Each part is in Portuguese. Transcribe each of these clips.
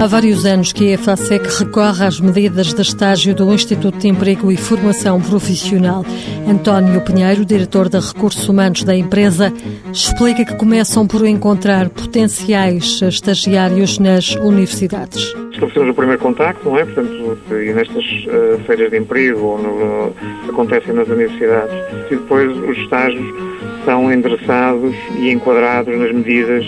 Há vários anos que a EFASEC recorre às medidas de estágio do Instituto de Emprego e Formação Profissional. António Pinheiro, diretor de Recursos Humanos da empresa, explica que começam por encontrar potenciais estagiários nas universidades. Estabelecemos o primeiro contacto, não é? Portanto, e nestas uh, feiras de emprego ou no, acontecem nas universidades. E depois os estágios são endereçados e enquadrados nas medidas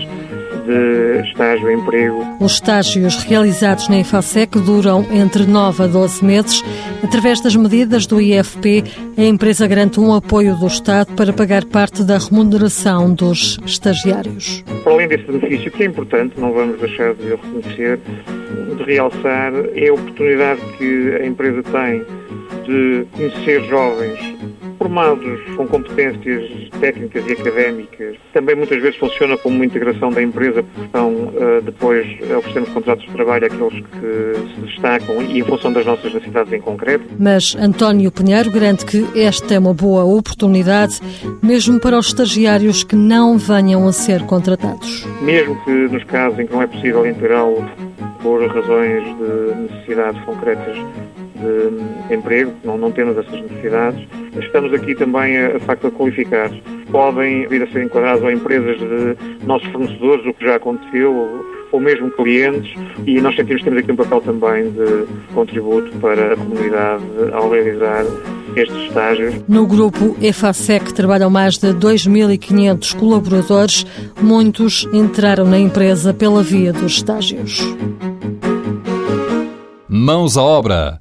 de estágio e emprego. Os estágios realizados na IFASEC duram entre 9 a 12 meses. Através das medidas do IFP, a empresa garante um apoio do Estado para pagar parte da remuneração dos estagiários. Para além desse benefício, que é importante, não vamos deixar de reconhecer, de realçar, é a oportunidade que a empresa tem de conhecer jovens formados com competências técnicas e académicas. Também muitas vezes funciona como uma integração da empresa, porque estão uh, depois oferecendo contratos de trabalho àqueles que se destacam e em função das nossas necessidades em concreto. Mas António Pinheiro garante que esta é uma boa oportunidade, mesmo para os estagiários que não venham a ser contratados. Mesmo que nos casos em que não é possível integrá-lo por razões de necessidades concretas de emprego, não, não temos essas necessidades. Estamos aqui também, a, de facto, a qualificar. Podem vir a ser enquadrados a empresas de nossos fornecedores, o que já aconteceu, ou, ou mesmo clientes, e nós sentimos que temos aqui um papel também de contributo para a comunidade ao realizar estes estágios. No grupo EFASEC trabalham mais de 2.500 colaboradores, muitos entraram na empresa pela via dos estágios. Mãos à obra